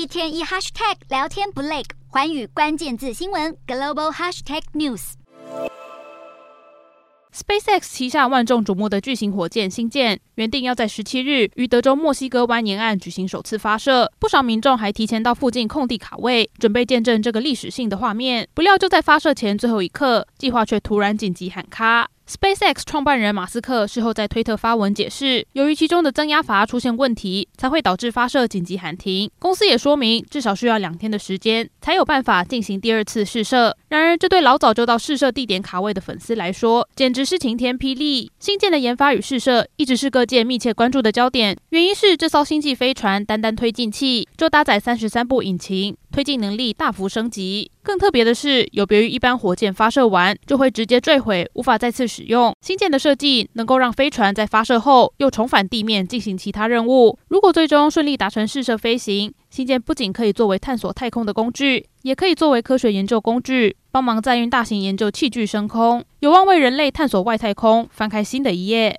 一天一 hashtag 聊天不累，寰宇关键字新闻 global hashtag news。SpaceX 旗下万众瞩目的巨型火箭星舰，原定要在十七日于德州墨西哥湾沿岸举行首次发射，不少民众还提前到附近空地卡位，准备见证这个历史性的画面。不料就在发射前最后一刻，计划却突然紧急喊卡。SpaceX 创办人马斯克事后在推特发文解释，由于其中的增压阀出现问题，才会导致发射紧急喊停。公司也说明，至少需要两天的时间才有办法进行第二次试射。然而，这对老早就到试射地点卡位的粉丝来说，简直是晴天霹雳。星舰的研发与试射一直是各界密切关注的焦点，原因是这艘星际飞船单单推进器就搭载三十三部引擎。推进能力大幅升级，更特别的是，有别于一般火箭发射完就会直接坠毁，无法再次使用。星舰的设计能够让飞船在发射后又重返地面进行其他任务。如果最终顺利达成试射飞行，星舰不仅可以作为探索太空的工具，也可以作为科学研究工具，帮忙载运大型研究器具升空，有望为人类探索外太空翻开新的一页。